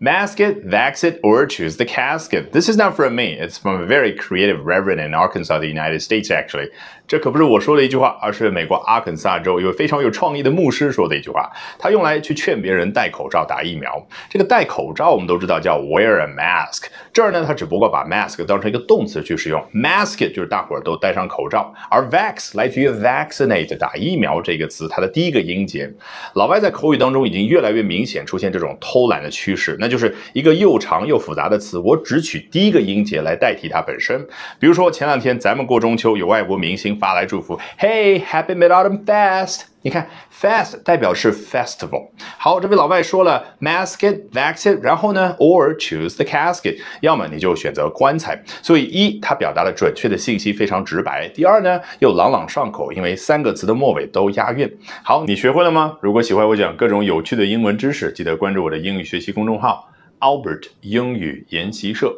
Mask it, vax it, or choose the casket. This is not from me. It's from a very creative reverend in Arkansas, the United States, actually. 这可不是我说的一句话，而是美国阿肯萨州一位非常有创意的牧师说的一句话。他用来去劝别人戴口罩、打疫苗。这个戴口罩我们都知道叫 wear a mask。这儿呢，他只不过把 mask 当成一个动词去使用，mask it 就是大伙儿都戴上口罩。而 vax 来自于 vaccinate 打疫苗这个词，它的第一个音节。老外在口语当中已经越来越明显出现这种偷懒的趋势，那就是一个又长又复杂的词，我只取第一个音节来代替它本身。比如说前两天咱们过中秋，有外国明星发来祝福，Hey Happy Mid Autumn Fast。你看，fast 代表是 festival。好，这位老外说了，mask it, vax it，然后呢，or choose the casket，要么你就选择棺材。所以一，它表达了准确的信息，非常直白；第二呢，又朗朗上口，因为三个词的末尾都押韵。好，你学会了吗？如果喜欢我讲各种有趣的英文知识，记得关注我的英语学习公众号 Albert 英语研习社。